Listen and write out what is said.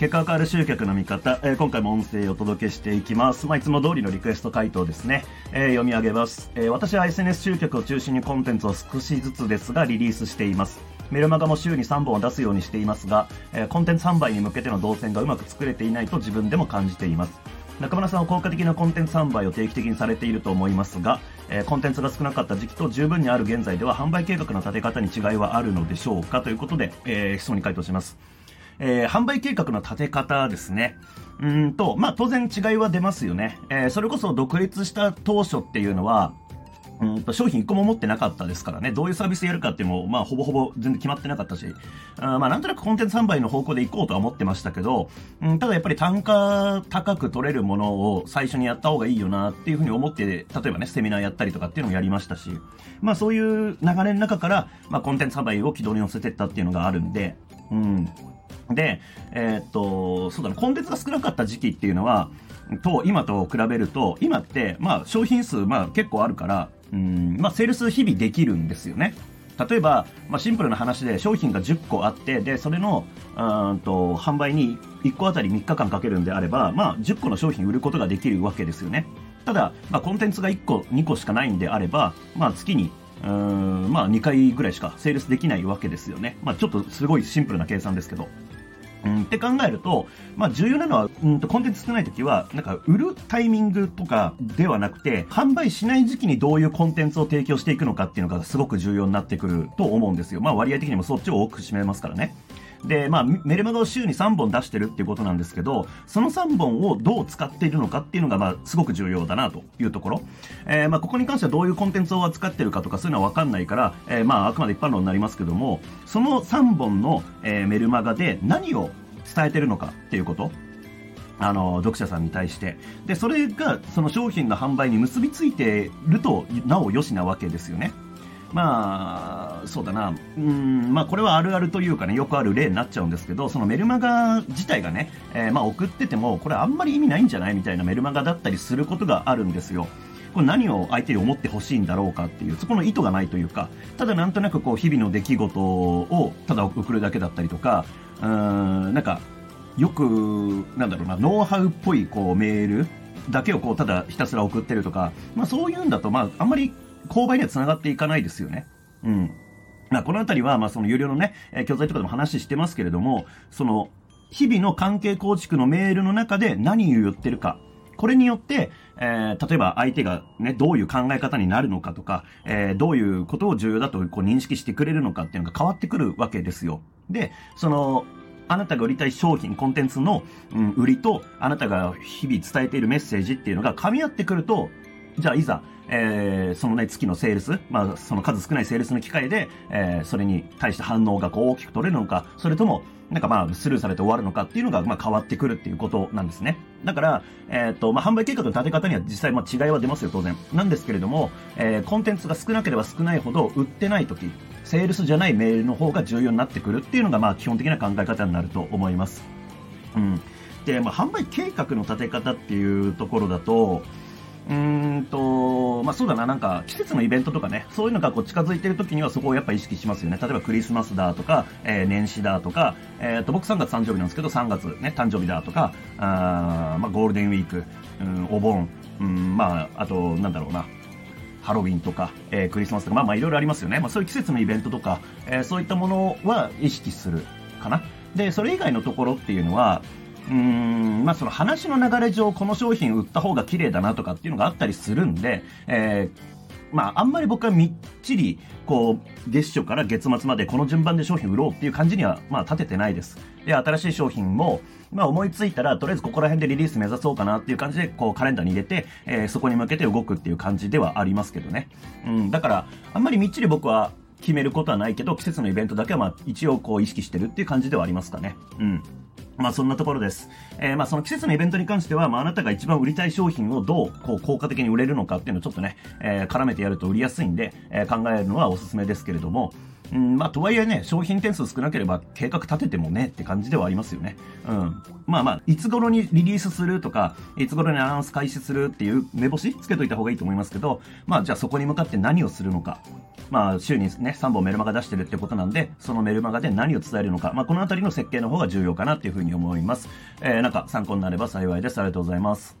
結果が変わる集客の見方、えー、今回も音声をお届けしていきます。まあ、いつも通りのリクエスト回答ですね。えー、読み上げます、えー。私は SNS 集客を中心にコンテンツを少しずつですがリリースしています。メルマガも週に3本を出すようにしていますが、え、コンテンツ販売に向けての動線がうまく作れていないと自分でも感じています。中村さんは効果的なコンテンツ販売を定期的にされていると思いますが、え、コンテンツが少なかった時期と十分にある現在では販売計画の立て方に違いはあるのでしょうかということで、えー、質問に回答します。えー、販売計画の立て方ですね。うんと、まあ、当然違いは出ますよね。えー、それこそ独立した当初っていうのは、うんと商品1個も持ってなかったですからね、どういうサービスやるかっていうのも、まあ、ほぼほぼ全然決まってなかったし、あまあ、なんとなくコンテンツ販売の方向で行こうとは思ってましたけど、うん、ただやっぱり単価高く取れるものを最初にやった方がいいよなっていうふうに思って、例えばね、セミナーやったりとかっていうのもやりましたし、まあ、そういう流れの中から、まあ、コンテンツ販売を軌道に乗せてったっていうのがあるんで、うん。で、えー、っと、そうだな、コンテンツが少なかった時期っていうのは、と、今と比べると、今って、まあ、商品数、まあ、結構あるから、うん、まあ、セールス日々できるんですよね。例えば、まあ、シンプルな話で商品が10個あって、で、それの、うんと、販売に1個あたり3日間かけるんであれば、まあ、10個の商品売ることができるわけですよね。ただ、まあ、コンテンツが1個、2個しかないんであれば、まあ、月に、うん、まあ、2回ぐらいしかセールスできないわけですよね。まあ、ちょっとすごいシンプルな計算ですけど。うん、って考えると、まあ、重要なのは、うんと、コンテンツ少ない時は、なんか、売るタイミングとかではなくて、販売しない時期にどういうコンテンツを提供していくのかっていうのがすごく重要になってくると思うんですよ。まあ、割合的にもそっちを多く占めますからね。で、まあ、メルマガを週に3本出してるっていうことなんですけど、その3本をどう使っているのかっていうのが、まあ、すごく重要だなというところ。えー、まあ、ここに関してはどういうコンテンツを扱ってるかとかそういうのはわかんないから、えー、まあ、あくまで一般論になりますけども、その3本の、えー、メルマガで何を伝えてるのかっていうこと。あの、読者さんに対して。で、それが、その商品の販売に結びついてると、なお良しなわけですよね。まあ、そうだな。うん、まあこれはあるあるというかね、よくある例になっちゃうんですけど、そのメルマガ自体がね、えー、まあ送ってても、これあんまり意味ないんじゃないみたいなメルマガだったりすることがあるんですよ。これ何を相手に思ってほしいんだろうかっていう、そこの意図がないというか、ただなんとなくこう日々の出来事をただ送るだけだったりとか、うん、なんか、よく、なんだろうな、ノウハウっぽいこうメールだけをこうただひたすら送ってるとか、まあそういうんだと、まああんまり購買には繋がっていかないですよね。うん。まあ、このあたりは、まあ、その有料のね、えー、教材とかでも話してますけれども、その、日々の関係構築のメールの中で何を言ってるか。これによって、えー、例えば相手がね、どういう考え方になるのかとか、えー、どういうことを重要だとこう認識してくれるのかっていうのが変わってくるわけですよ。で、その、あなたが売りたい商品、コンテンツの、うん、売りと、あなたが日々伝えているメッセージっていうのが噛み合ってくると、じゃあいざ、えー、そのね、月のセールス、まあ、その数少ないセールスの機会で、えー、それに対して反応がこう大きく取れるのか、それとも、なんかまあ、スルーされて終わるのかっていうのが、まあ、変わってくるっていうことなんですね。だから、えっ、ー、と、まあ、販売計画の立て方には実際、まあ、違いは出ますよ、当然。なんですけれども、えー、コンテンツが少なければ少ないほど、売ってない時、セールスじゃないメールの方が重要になってくるっていうのが、まあ、基本的な考え方になると思います。うん。で、まあ、販売計画の立て方っていうところだと、うんと、まあそうだな、なんか季節のイベントとかね、そういうのがこう近づいてる時にはそこをやっぱ意識しますよね。例えばクリスマスだとか、えー、年始だとか、えっ、ー、と、僕3月誕生日なんですけど、3月ね、誕生日だとか、あまあゴールデンウィーク、うん、お盆、うん、まあ、あと、なんだろうな、ハロウィンとか、えー、クリスマスとか、まあまあいろいろありますよね。まあそういう季節のイベントとか、えー、そういったものは意識するかな。で、それ以外のところっていうのは、うん、まあその話の流れ上、この商品売った方が綺麗だなとかっていうのがあったりするんで、えー、まあ、あんまり僕はみっちり、こう、月初から月末までこの順番で商品売ろうっていう感じには、まあ、立ててないです。で、新しい商品も、まあ、思いついたら、とりあえずここら辺でリリース目指そうかなっていう感じで、こう、カレンダーに入れて、えー、そこに向けて動くっていう感じではありますけどね。うん、だから、あんまりみっちり僕は決めることはないけど、季節のイベントだけは、まあ、一応こう、意識してるっていう感じではありますかね。うん。まあそんなところです。えー、まあその季節のイベントに関しては、まああなたが一番売りたい商品をどうこう効果的に売れるのかっていうのをちょっとね、えー、絡めてやると売りやすいんで、えー、考えるのはおすすめですけれども、うん、まあ、とはいえね、商品点数少なければ計画立ててもねって感じではありますよね。うん。まあまあ、いつ頃にリリースするとか、いつ頃にアナウンス開始するっていう目星つけといた方がいいと思いますけど、まあじゃあそこに向かって何をするのか。まあ、週にね、3本メルマガ出してるってことなんで、そのメルマガで何を伝えるのか、まあ、このあたりの設計の方が重要かなっていうふうに思います。えー、なんか参考になれば幸いです。ありがとうございます。